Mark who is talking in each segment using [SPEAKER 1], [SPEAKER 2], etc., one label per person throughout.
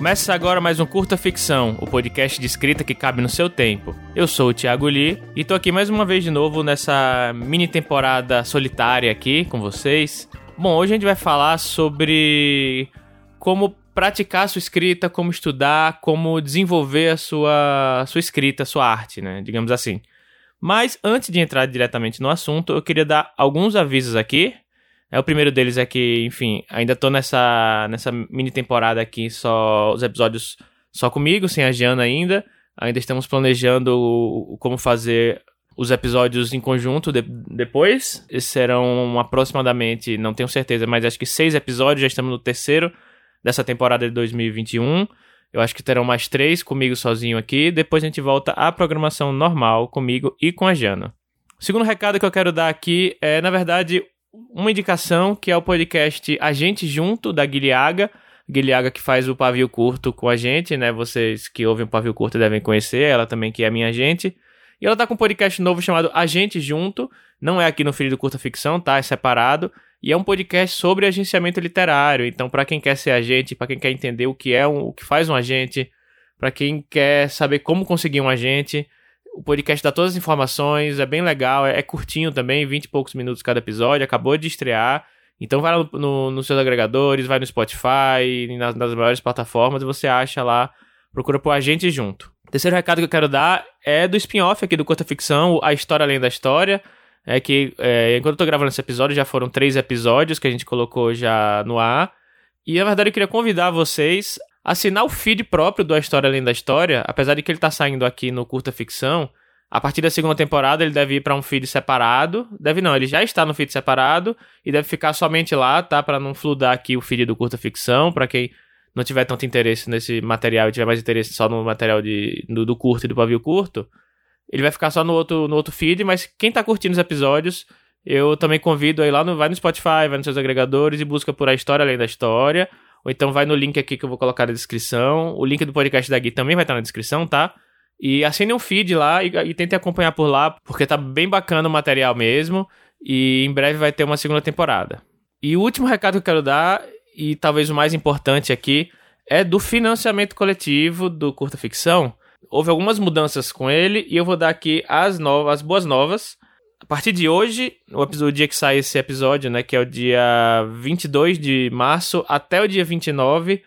[SPEAKER 1] Começa agora mais um Curta Ficção, o podcast de escrita que cabe no seu tempo. Eu sou o Thiago Lee e tô aqui mais uma vez de novo nessa mini temporada solitária aqui com vocês. Bom, hoje a gente vai falar sobre como praticar a sua escrita, como estudar, como desenvolver a sua, sua escrita, a sua arte, né? Digamos assim. Mas antes de entrar diretamente no assunto, eu queria dar alguns avisos aqui é, o primeiro deles é que, enfim, ainda tô nessa, nessa mini temporada aqui, só os episódios só comigo, sem a Giana ainda. Ainda estamos planejando como fazer os episódios em conjunto de, depois. Serão aproximadamente, não tenho certeza, mas acho que seis episódios, já estamos no terceiro dessa temporada de 2021. Eu acho que terão mais três comigo sozinho aqui. Depois a gente volta à programação normal comigo e com a Jana. O segundo recado que eu quero dar aqui é, na verdade, uma indicação que é o podcast A Gente Junto, da Guilhaga. Guilhaga que faz o pavio curto com a gente, né? Vocês que ouvem o pavio curto devem conhecer, ela também que é minha gente. E ela tá com um podcast novo chamado A Gente Junto. Não é aqui no Filho do Curta Ficção, tá? É separado. E é um podcast sobre agenciamento literário. Então, para quem quer ser agente, para quem quer entender o que é um, o que faz um agente, para quem quer saber como conseguir um agente, o podcast dá todas as informações, é bem legal, é, é curtinho também, 20 e poucos minutos cada episódio, acabou de estrear. Então vai no, no, nos seus agregadores, vai no Spotify, nas, nas maiores plataformas e você acha lá, procura por a gente junto. terceiro recado que eu quero dar é do spin-off aqui do Curta Ficção, A História Além da História. É que, é, enquanto eu tô gravando esse episódio, já foram três episódios que a gente colocou já no ar. E na verdade eu queria convidar vocês assinar o feed próprio do A História Além da História, apesar de que ele tá saindo aqui no Curta Ficção, a partir da segunda temporada ele deve ir para um feed separado. Deve não, ele já está no feed separado e deve ficar somente lá, tá? Para não fludar aqui o feed do Curta Ficção, para quem não tiver tanto interesse nesse material e tiver mais interesse só no material de, do, do curto e do pavio curto, ele vai ficar só no outro, no outro feed, mas quem tá curtindo os episódios, eu também convido aí lá no, vai no Spotify, vai nos seus agregadores e busca por A História Além da História ou então vai no link aqui que eu vou colocar na descrição. O link do podcast da Gui também vai estar na descrição, tá? E assine um feed lá e, e tente acompanhar por lá, porque tá bem bacana o material mesmo. E em breve vai ter uma segunda temporada. E o último recado que eu quero dar, e talvez o mais importante aqui, é do financiamento coletivo do Curta Ficção. Houve algumas mudanças com ele e eu vou dar aqui as novas, as boas novas. A partir de hoje, o, dia que sai esse episódio, né, que é o dia 22 de março até o dia 29,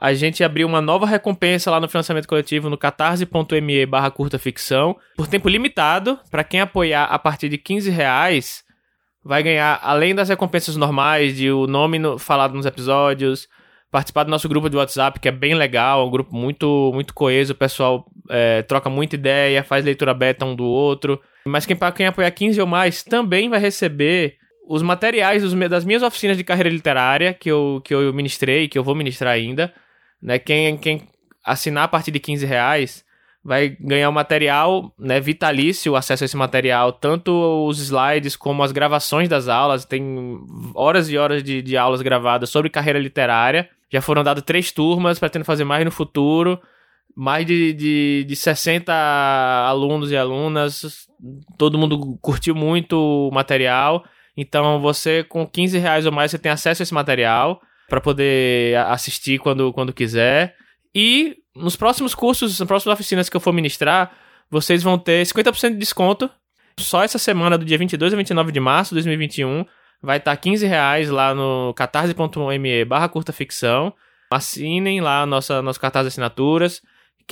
[SPEAKER 1] a gente abriu uma nova recompensa lá no financiamento coletivo no catarse.me barra curta ficção, por tempo limitado, para quem apoiar a partir de 15 reais, vai ganhar, além das recompensas normais, de o nome no, falado nos episódios, participar do nosso grupo de WhatsApp, que é bem legal, é um grupo muito, muito coeso, o pessoal é, troca muita ideia, faz leitura beta um do outro. Mas quem, quem apoiar 15 ou mais também vai receber os materiais dos, das minhas oficinas de carreira literária que eu, que eu ministrei, que eu vou ministrar ainda. Né? Quem, quem assinar a partir de 15 reais vai ganhar o material né, vitalício, acesso a esse material, tanto os slides como as gravações das aulas. Tem horas e horas de, de aulas gravadas sobre carreira literária. Já foram dadas três turmas, pretendo fazer mais no futuro. Mais de, de, de 60 alunos e alunas. Todo mundo curtiu muito o material. Então, você com 15 reais ou mais, você tem acesso a esse material para poder assistir quando, quando quiser. E nos próximos cursos, nas próximas oficinas que eu for ministrar, vocês vão ter 50% de desconto. Só essa semana, do dia 22 a 29 de março de 2021, vai estar tá 15 reais lá no catarse.me barra curta ficção. Assinem lá nossa, nosso de assinaturas.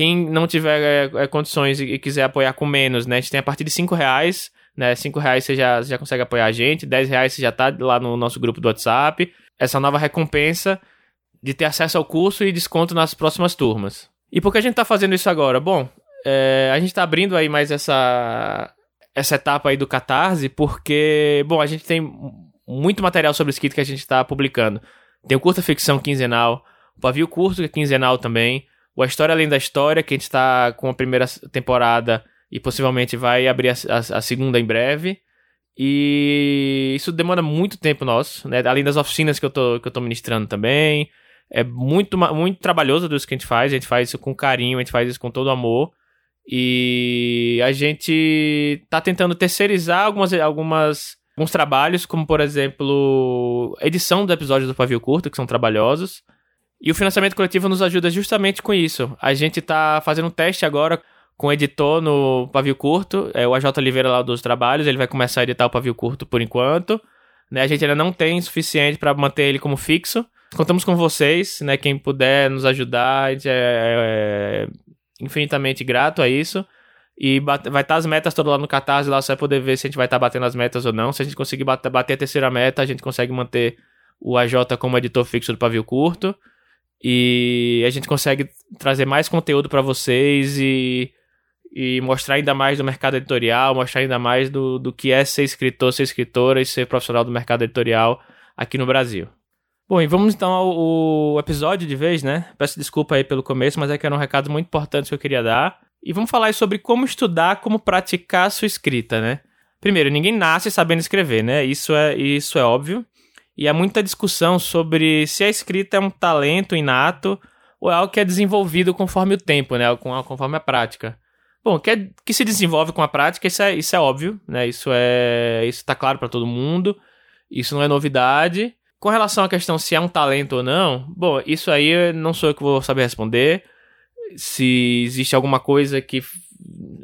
[SPEAKER 1] Quem não tiver é, é, condições e, quiser apoiar com menos, né? A gente tem a partir de 5 reais, né? 5 reais você já, já consegue apoiar a gente, 10 reais você já tá lá no nosso grupo do WhatsApp. Essa nova recompensa de ter acesso ao curso e desconto nas próximas turmas. E por que a gente tá fazendo isso agora? Bom, é, a gente tá abrindo aí mais essa, essa etapa aí do Catarse, porque, bom, a gente tem muito material sobre escrita que a gente está publicando. Tem o Curta Ficção quinzenal, o Pavio Curto, que é quinzenal também, o A História Além da História, que a gente está com a primeira temporada e possivelmente vai abrir a, a, a, segunda em breve. E isso demanda muito tempo nosso, né? Além das oficinas que eu tô, que eu tô ministrando também. É muito, muito trabalhoso tudo isso que a gente faz. A gente faz isso com carinho, a gente faz isso com todo amor. E a gente tá tentando terceirizar algumas, algumas alguns trabalhos, como por exemplo, edição dos episódios do Pavio Curto, que são trabalhosos. E o financiamento coletivo nos ajuda justamente com isso. A gente está fazendo um teste agora com o editor no Pavio Curto, é o AJ Oliveira lá dos trabalhos, ele vai começar a editar o Pavio Curto por enquanto. Né? A gente ainda não tem suficiente para manter ele como fixo. Contamos com vocês, né? Quem puder nos ajudar, a gente é, é infinitamente grato a isso. E vai estar tá as metas todas lá no Catarse, lá você vai poder ver se a gente vai estar tá batendo as metas ou não. Se a gente conseguir bater, bater a terceira meta, a gente consegue manter o AJ como editor fixo do Pavio Curto. E a gente consegue trazer mais conteúdo para vocês e, e mostrar ainda mais do mercado editorial, mostrar ainda mais do, do que é ser escritor, ser escritora e ser profissional do mercado editorial aqui no Brasil. Bom, e vamos então ao, ao, episódio de vez, né? Peço desculpa aí pelo começo, mas é que era um recado muito importante que eu queria dar. E vamos falar sobre como estudar, como praticar a sua escrita, né? Primeiro, ninguém nasce sabendo escrever, né? Isso é, isso é óbvio. E há muita discussão sobre se a escrita é um talento inato ou é algo que é desenvolvido conforme o tempo, né? Conforme a prática. Bom, que, é, que se desenvolve com a prática, isso é, isso é óbvio, né? Isso é, isso está claro para todo mundo. Isso não é novidade. Com relação à questão se é um talento ou não, bom, isso aí não sou eu que vou saber responder. Se existe alguma coisa que.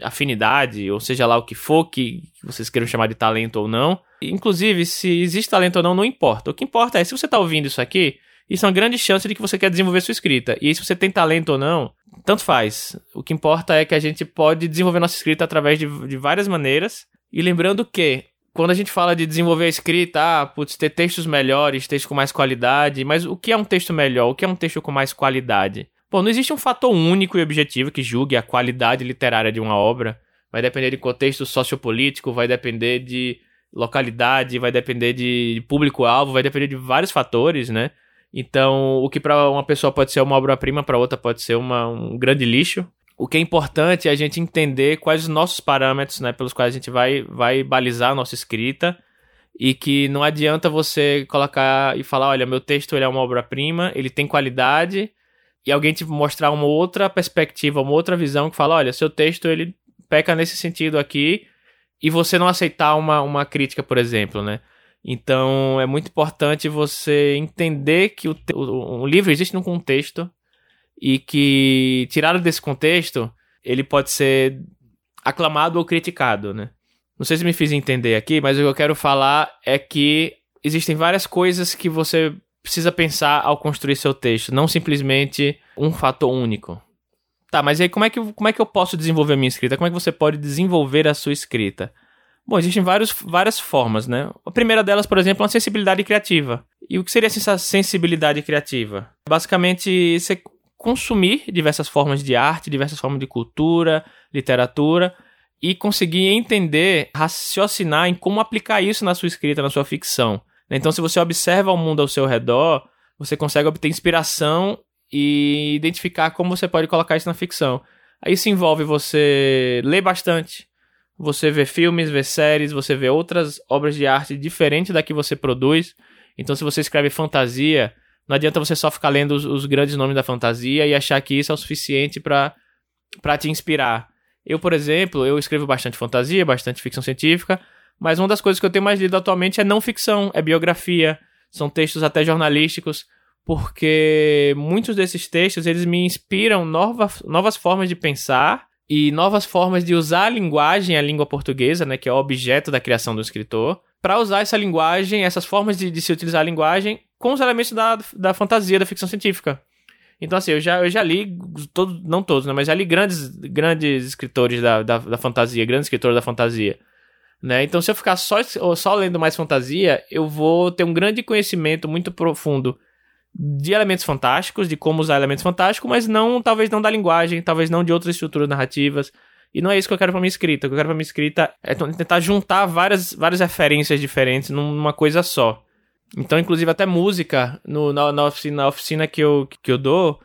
[SPEAKER 1] afinidade, ou seja lá o que for que vocês queiram chamar de talento ou não. Inclusive, se existe talento ou não, não importa. O que importa é se você está ouvindo isso aqui, isso é uma grande chance de que você quer desenvolver sua escrita. E se você tem talento ou não, tanto faz. O que importa é que a gente pode desenvolver nossa escrita através de, de várias maneiras. E lembrando que quando a gente fala de desenvolver a escrita, ah, putz, ter textos melhores, textos com mais qualidade, mas o que é um texto melhor? O que é um texto com mais qualidade? Bom, não existe um fator único e objetivo que julgue a qualidade literária de uma obra. Vai depender de contexto sociopolítico, vai depender de localidade, vai depender de público-alvo, vai depender de vários fatores, né? Então, o que para uma pessoa pode ser uma obra-prima, para outra pode ser uma, um grande lixo. O que é importante é a gente entender quais os nossos parâmetros, né, pelos quais a gente vai, vai balizar a nossa escrita e que não adianta você colocar e falar, olha, meu texto ele é uma obra-prima, ele tem qualidade e alguém te mostrar uma outra perspectiva, uma outra visão que fala, olha, seu texto ele peca nesse sentido aqui e você não aceitar uma, uma crítica, por exemplo, né? Então é muito importante você entender que o, o, um livro existe num contexto e que, tirado desse contexto, ele pode ser aclamado ou criticado, né? Não sei se me fiz entender aqui, mas o que eu quero falar é que existem várias coisas que você precisa pensar ao construir seu texto, não simplesmente um fator único. Tá, mas aí como é que, como é que eu posso desenvolver a minha escrita? Como é que você pode desenvolver a sua escrita? Bom, existem vários, várias formas, né? A primeira delas, por exemplo, é a sensibilidade criativa. E o que seria essa sensibilidade criativa? Basicamente, você consumir diversas formas de arte, diversas formas de cultura, literatura e conseguir entender, raciocinar em como aplicar isso na sua escrita, na sua ficção. Então, se você observa o mundo ao seu redor, você consegue obter inspiração e identificar como você pode colocar isso na ficção. Aí isso envolve você ler bastante, você ver filmes, ver séries, você ver outras obras de arte diferentes da que você produz. Então, se você escreve fantasia, não adianta você só ficar lendo os, os grandes nomes da fantasia e achar que isso é o suficiente para te inspirar. Eu, por exemplo, eu escrevo bastante fantasia, bastante ficção científica, mas uma das coisas que eu tenho mais lido atualmente é não ficção, é biografia, são textos até jornalísticos, porque muitos desses textos eles me inspiram novas, novas formas de pensar e novas formas de usar a linguagem, a língua portuguesa, né, que é o objeto da criação do escritor, para usar essa linguagem, essas formas de, de, se utilizar a linguagem com os elementos da, da fantasia, da ficção científica. Então, assim, eu já, eu já li, todo, não todos, né, mas já li grandes, grandes escritores da, da, da fantasia, grandes escritores da fantasia. Né? Então, se eu ficar só, só lendo mais fantasia, eu vou ter um grande conhecimento muito profundo de elementos fantásticos, de como usar elementos fantásticos, mas não, talvez não da linguagem, talvez não de outras estruturas narrativas. E não é isso que eu quero pra minha escrita. O que eu quero pra minha escrita é tentar juntar várias, várias referências diferentes numa coisa só. Então, inclusive, até música, no, na, na, oficina, na oficina que eu, que eu dou,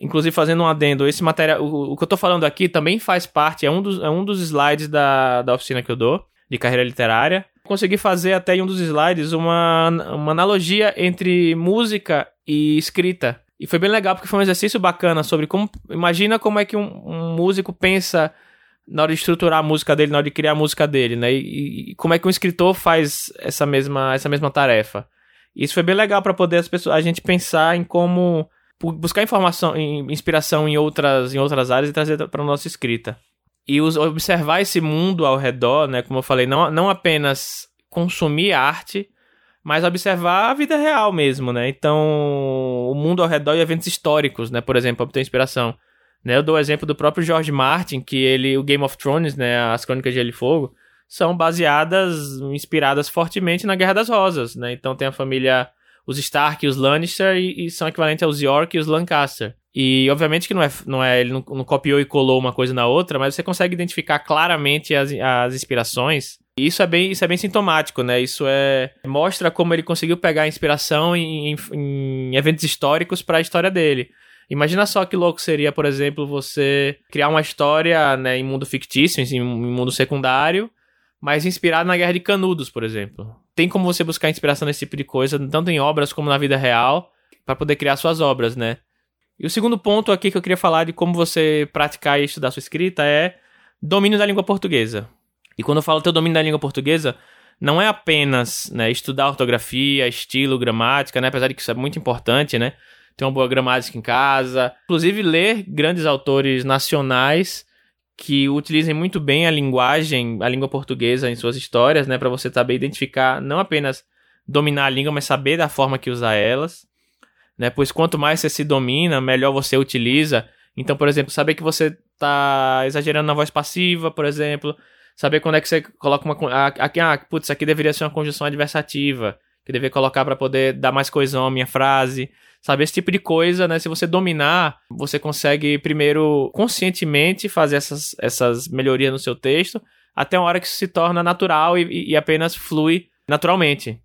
[SPEAKER 1] inclusive fazendo um adendo, esse material, o, o, que eu tô falando aqui também faz parte, é um dos, é um dos slides da, da oficina que eu dou, de carreira literária. Consegui fazer até em um dos slides uma, uma analogia entre música e escrita. E foi bem legal porque foi um exercício bacana sobre como. Imagina como é que um, um músico pensa na hora de estruturar a música dele, na hora de criar a música dele, né? E, e como é que um escritor faz essa mesma, essa mesma tarefa. Isso foi bem legal para poder as pessoas, a gente pensar em como buscar informação, inspiração em outras, em outras áreas e trazer para nossa escrita. E os, observar esse mundo ao redor, né? Como eu falei, não, não apenas consumir arte, mas observar a vida real mesmo, né? Então, o mundo ao redor e eventos históricos, né? Por exemplo, obter inspiração. Né? Eu dou o exemplo do próprio George Martin, que ele, o Game of Thrones, né? As Crônicas de Gelo e Fogo, são baseadas, inspiradas fortemente na Guerra das Rosas, né? Então tem a família, os Stark e os Lannister, e, e são equivalentes aos York e os Lancaster. E obviamente que não é, não é ele não, não, copiou e colou uma coisa na outra, mas você consegue identificar claramente as, as inspirações. E isso é bem, isso é bem sintomático, né? Isso é mostra como ele conseguiu pegar inspiração em, em, eventos históricos para a história dele. Imagina só que louco seria, por exemplo, você criar uma história né, em mundo fictício, em, em mundo secundário, mas inspirado na Guerra de Canudos, por exemplo. Tem como você buscar inspiração nesse tipo de coisa, tanto em obras como na vida real, para poder criar suas obras, né? E o segundo ponto aqui que eu queria falar de como você praticar e estudar sua escrita é domínio da língua portuguesa. E quando eu falo teu domínio da língua portuguesa, não é apenas né, estudar ortografia, estilo, gramática, né? Apesar de que isso é muito importante, né? Ter uma boa gramática em casa. Inclusive, ler grandes autores nacionais que utilizem muito bem a linguagem, a língua portuguesa em suas histórias, né, para você saber identificar, não apenas dominar a língua, mas saber da forma que usar elas, né? Pois quanto mais você se domina, melhor você utiliza. Então, por exemplo, saber que você está exagerando na voz passiva, por exemplo, saber quando é que você coloca uma aqui, ah, putz, aqui deveria ser uma conjunção adversativa, que deveria colocar para poder dar mais coesão à minha frase. Sabe, esse tipo de coisa, né? Se você dominar, você consegue primeiro conscientemente fazer essas, essas melhorias no seu texto, até uma hora que isso se torna natural e, e apenas flui naturalmente.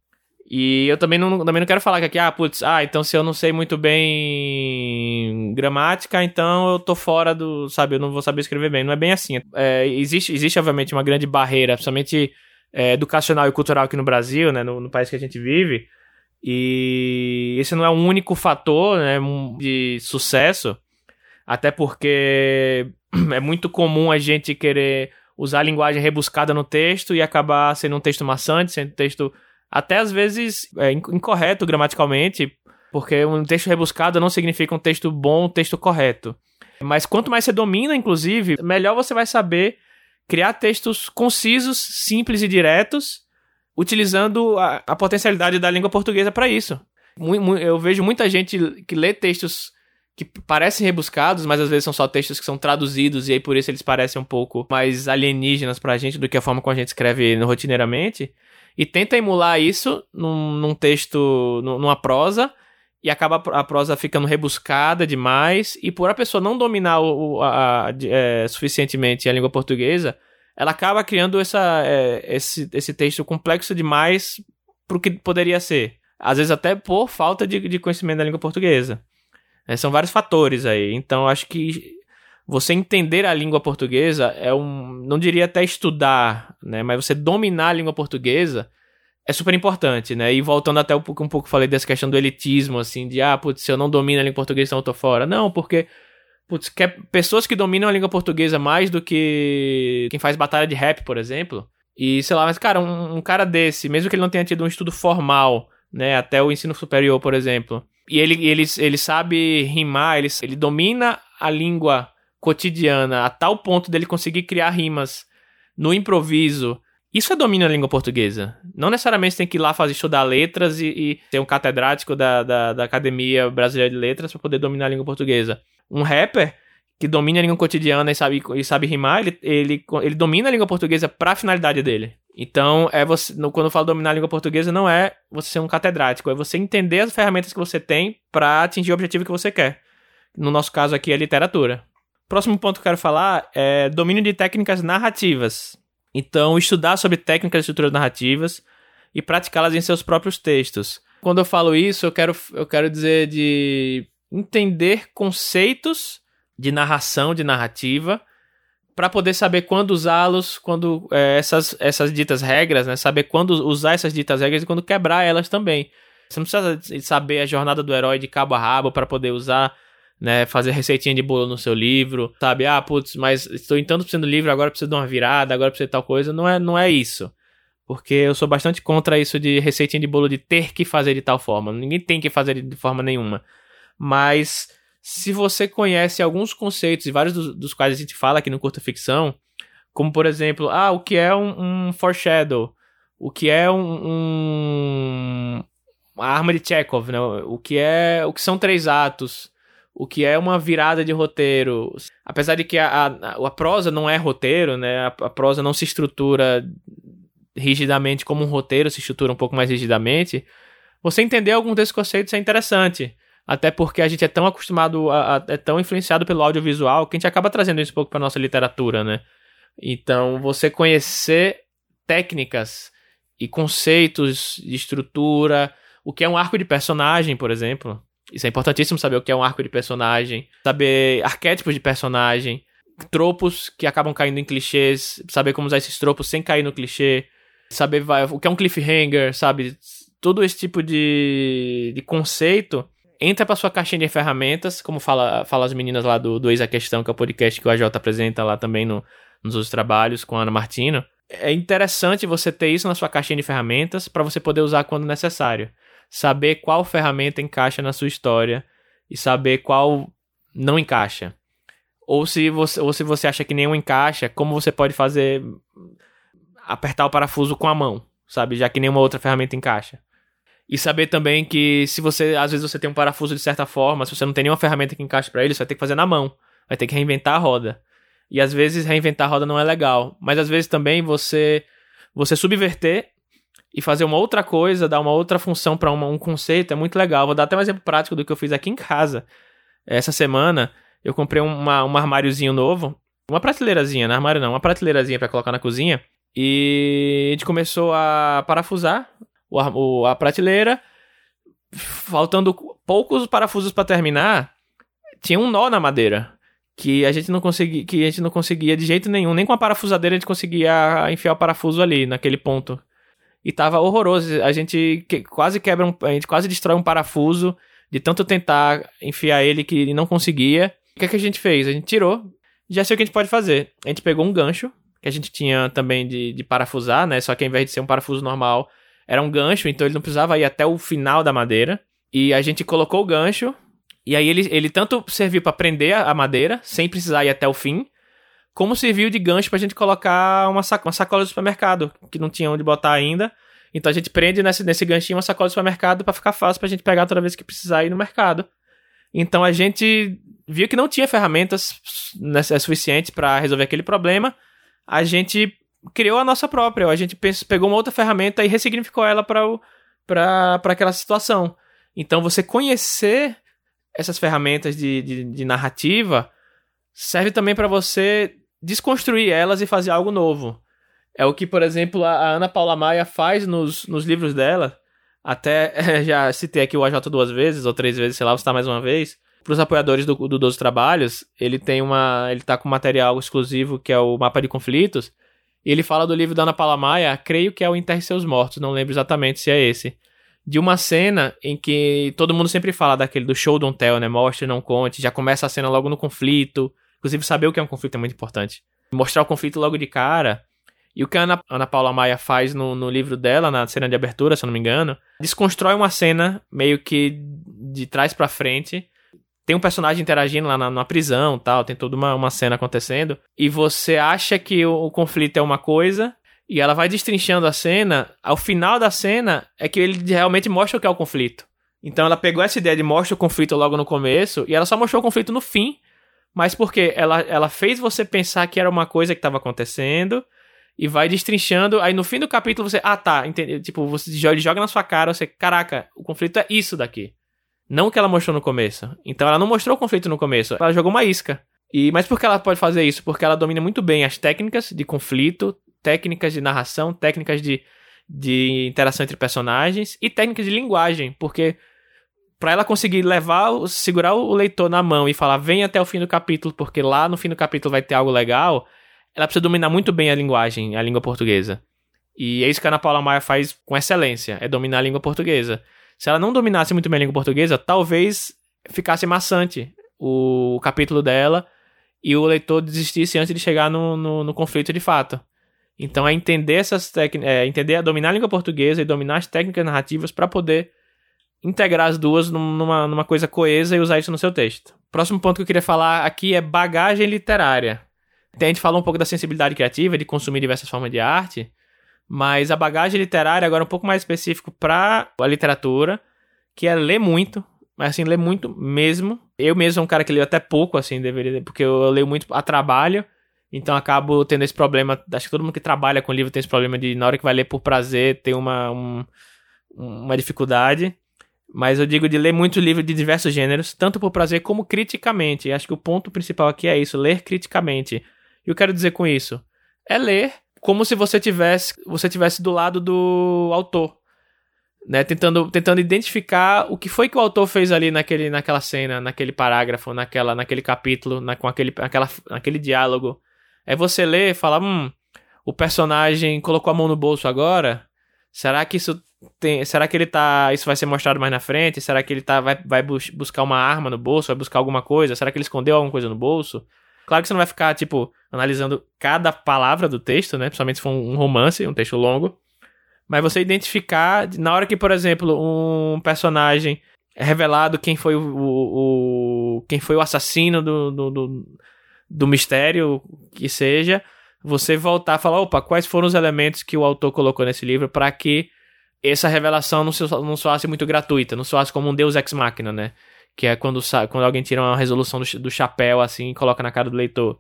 [SPEAKER 1] E eu também não, também não quero falar que aqui, ah, putz, ah, então se eu não sei muito bem gramática, então eu tô fora do, sabe, eu não vou saber escrever bem. Não é bem assim. É, existe, existe, obviamente, uma grande barreira, principalmente é, educacional e cultural aqui no Brasil, né, no, no país que a gente vive, e esse não é o único fator né, de sucesso, até porque é muito comum a gente querer usar a linguagem rebuscada no texto e acabar sendo um texto maçante, sendo um texto até às vezes é, incorreto gramaticalmente, porque um texto rebuscado não significa um texto bom, um texto correto. Mas quanto mais você domina, inclusive, melhor você vai saber criar textos concisos, simples e diretos utilizando a, a potencialidade da língua portuguesa para isso. Eu vejo muita gente que lê textos que parecem rebuscados, mas às vezes são só textos que são traduzidos e aí por isso eles parecem um pouco mais alienígenas pra gente do que a forma como a gente escreve rotineiramente. E tenta emular isso num, num texto, numa prosa, e acaba a prosa ficando rebuscada demais. E por a pessoa não dominar o, a, a, é, suficientemente a língua portuguesa, ela acaba criando essa, é, esse, esse texto complexo demais pro que poderia ser. Às vezes até por falta de, de conhecimento da língua portuguesa. É, são vários fatores aí. Então acho que você entender a língua portuguesa é um. Não diria até estudar, né? Mas você dominar a língua portuguesa é super importante, né? E voltando até um pouco, um pouco falei dessa questão do elitismo, assim, de ah, putz, se eu não domino a língua portuguesa, então eu tô fora. Não, porque Putz, quer pessoas que dominam a língua portuguesa mais do que quem faz batalha de rap, por exemplo. E sei lá, mas cara, um, um, cara desse, mesmo que ele não tenha tido um estudo formal, né, até o ensino superior, por exemplo, e ele, ele, ele sabe rimar, ele, ele domina a língua cotidiana a tal ponto dele conseguir criar rimas no improviso. Isso é domínio da língua portuguesa. Não necessariamente tem que ir lá fazer estudar letras e, e ser um catedrático da, da, da Academia Brasileira de Letras para poder dominar a língua portuguesa um rapper que domina a língua cotidiana e sabe, e sabe rimar, ele, ele, ele domina a língua portuguesa para a finalidade dele. Então, é você, quando eu falo dominar a língua portuguesa, não é você ser um catedrático, é você entender as ferramentas que você tem para atingir o objetivo que você quer. No nosso caso aqui, é literatura. Próximo ponto que eu quero falar é domínio de técnicas narrativas. Então, estudar sobre técnicas de estruturas narrativas e praticá-las em seus próprios textos. Quando eu falo isso, eu quero, eu quero dizer de entender conceitos de narração, de narrativa, para poder saber quando usá-los, quando é, essas, essas ditas regras, né? Saber quando usar essas ditas regras e quando quebrar elas também. Você não precisa saber a jornada do herói de cabo a rabo para poder usar né? Fazer receitinha de bolo no seu livro, sabe? Ah, putz, mas estou em tanto do livro, agora preciso de uma virada, agora preciso de tal coisa. Não é, não é isso. Porque eu sou bastante contra isso de receitinha de bolo de ter que fazer de tal forma. Ninguém tem que fazer de forma nenhuma. Mas se você conhece alguns conceitos, e vários dos, dos quais a gente fala aqui no Curta Ficção, como por exemplo, ah, o que é um, um foreshadow? O que é um, um uma arma de Chekhov, né? O que é, o que são três atos? O que é uma virada de roteiro? Apesar de que a, a, a prosa não é roteiro, né? A, a prosa não se estrutura rigidamente como um roteiro, se estrutura um pouco mais rigidamente. Você entender algum desses conceitos é interessante. Até porque a gente é tão acostumado, a, é tão influenciado pelo audiovisual que a gente acaba trazendo isso um pouco para nossa literatura, né? Então, você conhecer técnicas e conceitos de estrutura, o que é um arco de personagem, por exemplo. Isso é importantíssimo saber o que é um arco de personagem, saber arquétipos de personagem, tropos que acabam caindo em clichês, saber como usar esses tropos sem cair no clichê, saber o que é um cliffhanger, sabe? Todo esse tipo de, de conceito entra para sua caixinha de ferramentas, como fala, fala as meninas lá do, do a Questão, que é o podcast que o AJ apresenta lá também no, nos outros trabalhos com a Ana Martino. É interessante você ter isso na sua caixinha de ferramentas para você poder usar quando necessário. Saber qual ferramenta encaixa na sua história e saber qual não encaixa. Ou se você, ou se você acha que nenhum encaixa, como você pode fazer apertar o parafuso com a mão, sabe? Já que nenhuma outra ferramenta encaixa. E saber também que se você, às vezes você tem um parafuso de certa forma, se você não tem nenhuma ferramenta que encaixe para ele, você vai ter que fazer na mão. Vai ter que reinventar a roda. E às vezes reinventar a roda não é legal, mas às vezes também você você subverter e fazer uma outra coisa, dar uma outra função para um conceito é muito legal. Vou dar até um exemplo prático do que eu fiz aqui em casa. Essa semana eu comprei uma, um armáriozinho novo, uma prateleirazinha, não é armário não, uma prateleirazinha para colocar na cozinha. E a gente começou a parafusar o, a prateleira, faltando poucos parafusos para terminar, tinha um nó na madeira que a gente não conseguia, que a gente não conseguia de jeito nenhum, nem com a parafusadeira a gente conseguia enfiar o parafuso ali naquele ponto. E tava horroroso, a gente que, quase quebra um, a gente quase destrói um parafuso de tanto tentar enfiar ele que não conseguia. O que, é que a gente fez? A gente tirou. Já sei o que a gente pode fazer. A gente pegou um gancho que a gente tinha também de, de parafusar, né? Só que ao invés de ser um parafuso normal, era um gancho, então ele não precisava ir até o final da madeira. E a gente colocou o gancho, e aí ele, ele tanto serviu para prender a madeira, sem precisar ir até o fim, como serviu de gancho pra gente colocar uma, uma sacola do supermercado, que não tinha onde botar ainda. Então a gente prende nesse, nesse ganchinho uma sacola do supermercado para ficar fácil pra gente pegar toda vez que precisar ir no mercado. Então a gente viu que não tinha ferramentas né, suficientes para resolver aquele problema. A gente criou a nossa própria. A gente pegou uma outra ferramenta e ressignificou ela para aquela situação. Então, você conhecer essas ferramentas de, de, de narrativa serve também para você desconstruir elas e fazer algo novo. É o que, por exemplo, a Ana Paula Maia faz nos, nos livros dela. Até já citei aqui o AJ duas vezes, ou três vezes, sei lá, vou citar mais uma vez. Para os apoiadores do, do 12 Trabalhos, ele tem uma. Ele tá com material exclusivo que é o mapa de conflitos e ele fala do livro da Ana Paula Maia, creio que é o Enterre Seus Mortos, não lembro exatamente se é esse. De uma cena em que todo mundo sempre fala daquele do show don't tell, né? Mostre, não conte. Já começa a cena logo no conflito. Inclusive, saber o que é um conflito é muito importante. Mostrar o conflito logo de cara. E o que a Ana, Ana Paula Maia faz no, no livro dela, na cena de abertura, se eu não me engano, desconstrói uma cena meio que de trás para frente tem um personagem interagindo lá na, na prisão tal, tem toda uma, uma cena acontecendo, e você acha que o, o, conflito é uma coisa, e ela vai destrinchando a cena, ao final da cena é que ele realmente mostra o que é o conflito. Então ela pegou essa ideia de mostra o conflito logo no começo, e ela só mostrou o conflito no fim, mas porque ela, ela fez você pensar que era uma coisa que estava acontecendo, e vai destrinchando, aí no fim do capítulo você, ah tá, entendeu? Tipo, você joga na sua cara, você, caraca, o conflito é isso daqui. Não o que ela mostrou no começo. Então ela não mostrou o conflito no começo, ela jogou uma isca. E mas por que ela pode fazer isso? Porque ela domina muito bem as técnicas de conflito, técnicas de narração, técnicas de, de interação entre personagens e técnicas de linguagem, porque para ela conseguir levar, segurar o leitor na mão e falar vem até o fim do capítulo, porque lá no fim do capítulo vai ter algo legal, ela precisa dominar muito bem a linguagem, a língua portuguesa. E é isso que a Ana Paula Maia faz com excelência, é dominar a língua portuguesa. Se ela não dominasse muito bem a língua portuguesa, talvez ficasse maçante o capítulo dela e o leitor desistisse antes de chegar no, no, no conflito de fato. Então é entender essas técnicas, é, entender, dominar a língua portuguesa e dominar as técnicas narrativas para poder integrar as duas numa, numa coisa coesa e usar isso no seu texto. Próximo ponto que eu queria falar aqui é bagagem literária. A gente falou um pouco da sensibilidade criativa, de consumir diversas formas de arte, mas a bagagem literária agora é um pouco mais específico para a literatura, que é ler muito, mas assim, ler muito mesmo. Eu mesmo sou um cara que lê até pouco, assim, deveria, porque eu leio muito a trabalho, então acabo tendo esse problema. Acho que todo mundo que trabalha com livro tem esse problema de, na hora que vai ler por prazer, ter uma, um, uma dificuldade. Mas eu digo de ler muito livro de diversos gêneros, tanto por prazer como criticamente. E acho que o ponto principal aqui é isso, ler criticamente. E eu quero dizer com isso? É ler como se você tivesse, você tivesse do lado do autor. Né, tentando, tentando identificar o que foi que o autor fez ali naquele, naquela cena, naquele parágrafo, naquela, naquele capítulo, na, com aquele, aquela, naquele diálogo. É você ler e falar, hum, o personagem colocou a mão no bolso agora? Será que isso tem, será que ele tá, isso vai ser mostrado mais na frente? Será que ele tá vai, vai bus buscar uma arma no bolso, vai buscar alguma coisa? Será que ele escondeu alguma coisa no bolso? Claro que você não vai ficar tipo analisando cada palavra do texto, né? Principalmente se for um romance, um texto longo. Mas você identificar, na hora que, por exemplo, um personagem é revelado quem foi o, o, o quem foi o assassino do, do, do, do mistério que seja, você voltar a falar, opa, quais foram os elementos que o autor colocou nesse livro para que essa revelação não, so, não soasse muito gratuita, não soasse como um deus ex machina, né? Que é quando, quando alguém tira uma resolução do, do chapéu assim e coloca na cara do leitor.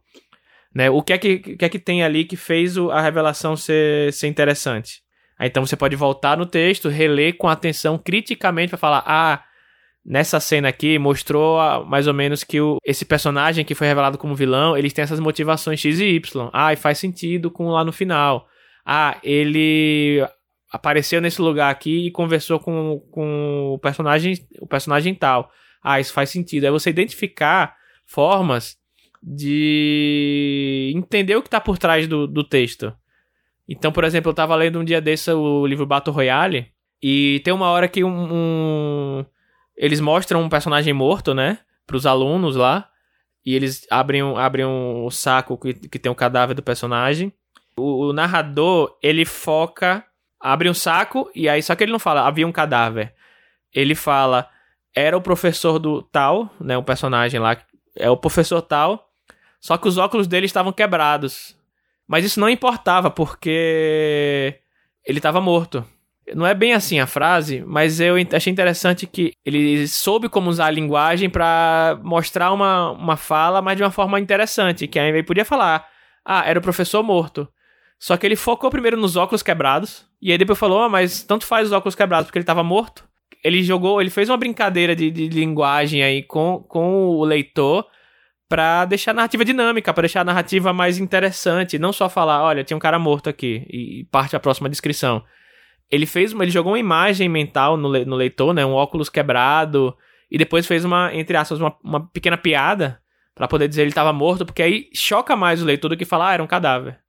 [SPEAKER 1] Né? O que é que, que, é que tem ali que fez o, a revelação ser, ser interessante? Aí, então você pode voltar no texto, reler com atenção criticamente para falar: ah, nessa cena aqui mostrou mais ou menos que o, esse personagem que foi revelado como vilão, ele tem essas motivações X e Y. Ah, e faz sentido com lá no final. Ah, ele apareceu nesse lugar aqui e conversou com, com o personagem o personagem tal. Ah, isso faz sentido. É você identificar formas de entender o que está por trás do, do texto. Então, por exemplo, eu estava lendo um dia desse o livro Battle Royale e tem uma hora que um, um eles mostram um personagem morto, né, para os alunos lá e eles abrem, abrem um saco que, que tem o cadáver do personagem. O, o narrador ele foca abre um saco e aí só que ele não fala havia um cadáver. Ele fala era o professor do tal, né, o personagem lá é o professor tal, só que os óculos dele estavam quebrados. Mas isso não importava porque ele estava morto. Não é bem assim a frase, mas eu achei interessante que ele soube como usar a linguagem para mostrar uma, uma fala, mas de uma forma interessante. Que aí ele podia falar: Ah, era o professor morto. Só que ele focou primeiro nos óculos quebrados. E aí depois falou, ah, mas tanto faz os óculos quebrados porque ele tava morto. Ele jogou, ele fez uma brincadeira de, de linguagem aí com, com o leitor para deixar a narrativa dinâmica, para deixar a narrativa mais interessante, não só falar, olha, tinha um cara morto aqui e parte a próxima descrição. Ele fez, ele jogou uma imagem mental no, no leitor, né, um óculos quebrado e depois fez uma, entre aspas, uma, uma pequena piada para poder dizer ele estava morto, porque aí choca mais o leitor do que falar, ah, era um cadáver.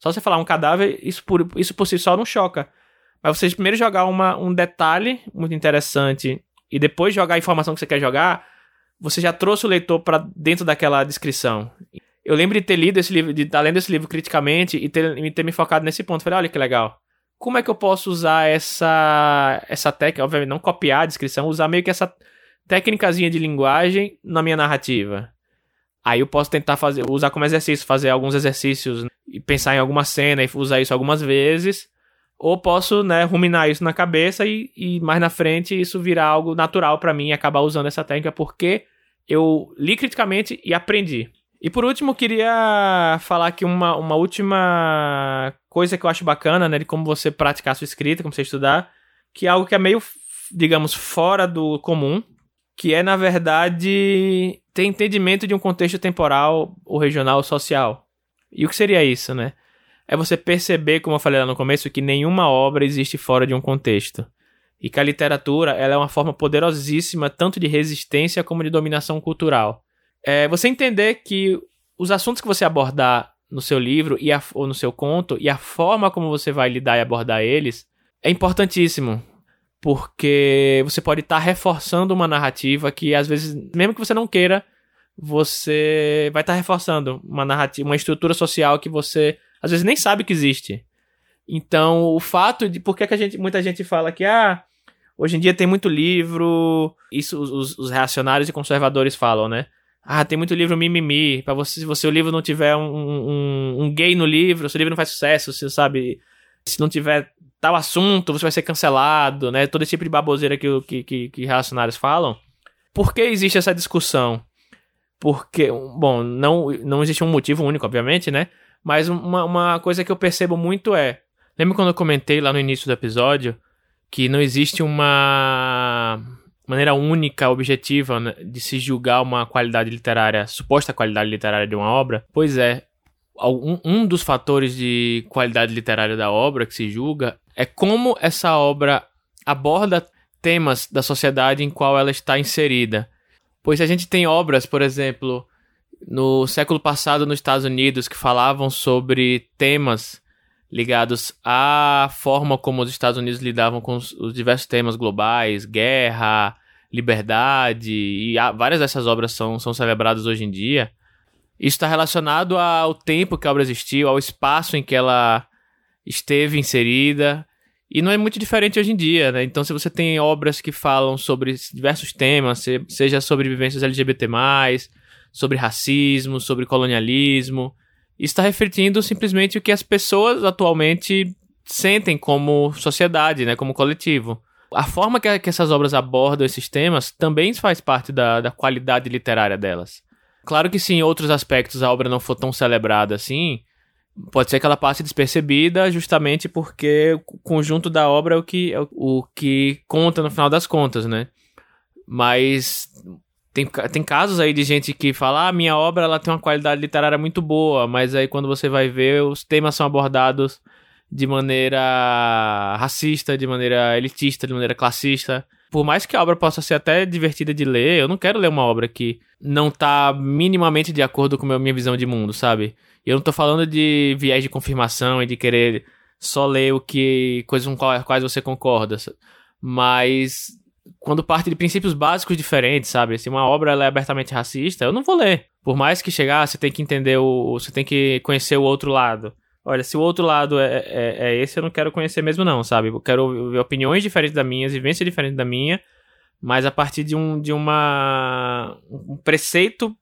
[SPEAKER 1] Só você falar um cadáver, isso por, isso por si só não choca. Mas você primeiro jogar uma, um detalhe muito interessante e depois jogar a informação que você quer jogar, você já trouxe o leitor para dentro daquela descrição. Eu lembro de ter lido esse livro, de estar lendo esse livro criticamente e ter, ter me focado nesse ponto. Falei, olha que legal. Como é que eu posso usar essa, essa técnica? Obviamente, não copiar a descrição, usar meio que essa técnicazinha de linguagem na minha narrativa. Aí eu posso tentar fazer, usar como exercício, fazer alguns exercícios e pensar em alguma cena e usar isso algumas vezes. Ou posso, né, ruminar isso na cabeça e, e mais na frente isso virar algo natural para mim e acabar usando essa técnica porque eu li criticamente e aprendi. E por último, queria falar aqui uma, uma última coisa que eu acho bacana, né, de como você praticar a sua escrita, como você estudar, que é algo que é meio, digamos, fora do comum, que é, na verdade, ter entendimento de um contexto temporal, ou regional, ou social. E o que seria isso, né? É você perceber, como eu falei lá no começo, que nenhuma obra existe fora de um contexto. E que a literatura ela é uma forma poderosíssima tanto de resistência como de dominação cultural. É você entender que os assuntos que você abordar no seu livro e a, ou no seu conto e a forma como você vai lidar e abordar eles é importantíssimo porque você pode estar tá reforçando uma narrativa que às vezes, mesmo que você não queira, você vai estar tá reforçando uma narrativa, uma estrutura social que você às vezes nem sabe que existe. Então, o fato de. Por que, que a gente, muita gente fala que, ah, hoje em dia tem muito livro. Isso os, os reacionários e conservadores falam, né? Ah, tem muito livro mimimi. Pra você, se você, o livro não tiver um, um, um gay no livro, se o livro não faz sucesso, você sabe. Se não tiver tal assunto, você vai ser cancelado, né? Todo esse tipo de baboseira que, que, que, que falam. Por que existe essa discussão? Porque, bom, não, não existe um motivo único, obviamente, né? Mas uma, uma coisa que eu percebo muito é. Lembra quando eu comentei lá no início do episódio que não existe uma maneira única, objetiva né, de se julgar uma qualidade literária, suposta qualidade literária de uma obra? Pois é, um, um dos fatores de qualidade literária da obra que se julga é como essa obra aborda temas da sociedade em qual ela está inserida. Pois a gente tem obras, por exemplo, no século passado nos Estados Unidos que falavam sobre temas ligados à forma como os Estados Unidos lidavam com os, os diversos temas globais, guerra, liberdade, e várias dessas obras são, são celebradas hoje em dia. Isso está relacionado ao tempo que a obra existiu, ao espaço em que ela esteve inserida. E não é muito diferente hoje em dia, né? Então, se você tem obras que falam sobre diversos temas, seja sobre vivências LGBT, sobre racismo, sobre colonialismo. está refletindo simplesmente o que as pessoas atualmente sentem como sociedade, né, como coletivo. A forma que, que essas obras abordam esses temas também faz parte da, da qualidade literária delas. Claro que se em outros aspectos a obra não for tão celebrada assim, pode ser que ela passe despercebida justamente porque o conjunto da obra é o que, é o que conta no final das contas, né? Mas tem, tem casos aí de gente que fala, ah, minha obra ela tem uma qualidade literária muito boa, mas aí quando você vai ver, os temas são abordados de maneira racista, de maneira elitista, de maneira classista. Por mais que a obra possa ser até divertida de ler, eu não quero ler uma obra que não tá minimamente de acordo com a minha visão de mundo, sabe? Eu não tô falando de viés de confirmação e de querer só ler o que coisas com quais você concorda, mas quando parte de princípios básicos diferentes, sabe? Se uma obra é abertamente racista, eu não vou ler. Por mais que chegar, você tem que entender o. Você tem que conhecer o outro lado. Olha, se o outro lado é, é, é esse, eu não quero conhecer mesmo, não, sabe? Eu quero ouvir opiniões diferentes da minha, vivência diferente da minha, mas a partir de um, de uma, um preceito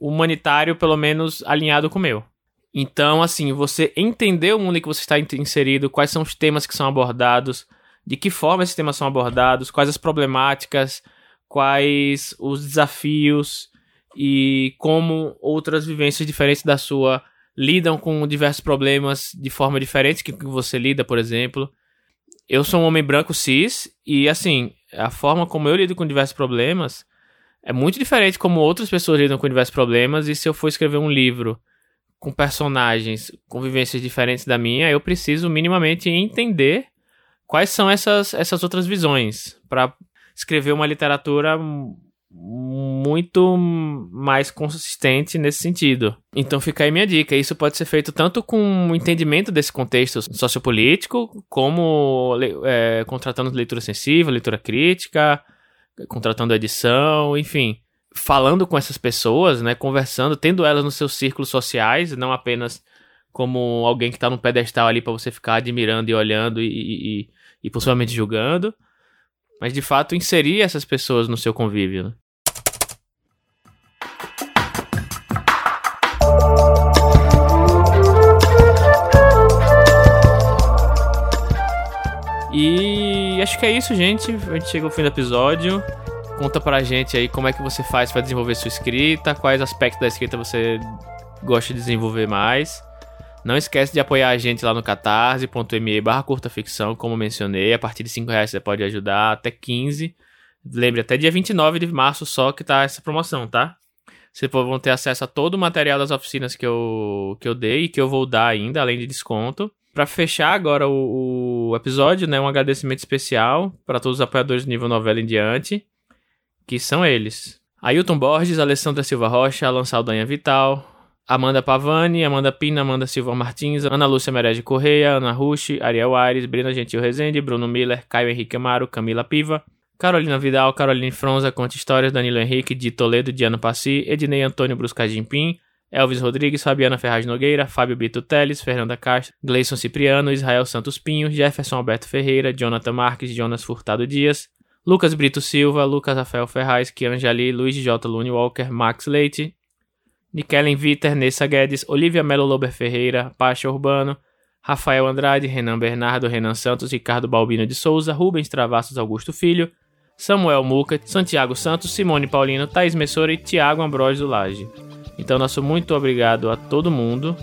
[SPEAKER 1] humanitário, pelo menos, alinhado com o meu. Então, assim, você entender o mundo em que você está inserido, quais são os temas que são abordados, de que forma esses temas são abordados, quais as problemáticas, quais os desafios e como outras vivências diferentes da sua lidam com diversos problemas de forma diferente que você lida, por exemplo. Eu sou um homem branco cis e assim, a forma como eu lido com diversos problemas é muito diferente como outras pessoas lidam com diversos problemas e se eu for escrever um livro com personagens com vivências diferentes da minha, eu preciso minimamente entender quais são essas, essas outras visões para escrever uma literatura muito mais consistente nesse sentido. Então fica aí minha dica. Isso pode ser feito tanto com o entendimento desse contexto sociopolítico, como é, contratando leitura sensível, leitura crítica, contratando edição, enfim. Falando com essas pessoas, né, conversando, tendo elas nos seus círculos sociais, não apenas como alguém que está no pedestal ali para você ficar admirando e olhando e, e, e possivelmente julgando, mas de fato inserir essas pessoas no seu convívio. Né? E acho que é isso, gente. A gente chegou ao fim do episódio. Conta pra gente aí como é que você faz para desenvolver sua escrita, quais aspectos da escrita você gosta de desenvolver mais. Não esquece de apoiar a gente lá no catarse.me barra curta ficção, como mencionei. A partir de 5 reais você pode ajudar até 15. Lembre, até dia 29 de março só que tá essa promoção, tá? Vocês vão ter acesso a todo o material das oficinas que eu, que eu dei e que eu vou dar ainda, além de desconto. Para fechar agora o, o, episódio, né, um agradecimento especial para todos os apoiadores do nível novela em diante, que são eles. Ailton Borges, Alessandra Silva Rocha, Alan Saldanha Vital, Amanda Pavani, Amanda Pina, Amanda Silva Martins, Ana Lúcia Merege Correia, Ana Rushi, Ariel Aires, Brina Gentil Rezende, Bruno Miller, Caio Henrique Amaro, Camila Piva, Carolina Vidal, Caroline Fronza, Conta Histórias, Danilo Henrique, de Toledo, Diano Passi, Ednei Antônio Bruscajimpim, Elvis Rodrigues, Fabiana Ferraz Nogueira, Fábio Brito Teles, Fernanda Castro, Gleison Cipriano, Israel Santos Pinho, Jefferson Alberto Ferreira, Jonathan Marques, Jonas Furtado Dias, Lucas Brito Silva, Lucas Rafael Ferraz, Kian Jali, Luiz J. Lune Walker, Max Leite, Nikellen Viter, Nessa Guedes, Olivia Melo Lober Ferreira, Pacha Urbano, Rafael Andrade, Renan Bernardo, Renan Santos, Ricardo Balbino de Souza, Rubens Travassos Augusto Filho, Samuel Mucat, Santiago Santos, Simone Paulino, Thaís Messora e Tiago Ambrosio Lage. Então, nosso muito obrigado a todo mundo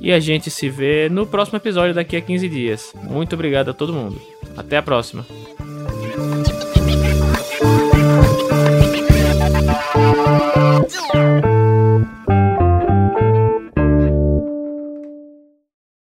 [SPEAKER 1] e a gente se vê no próximo episódio daqui a 15 dias. Muito obrigado a todo mundo. Até a próxima.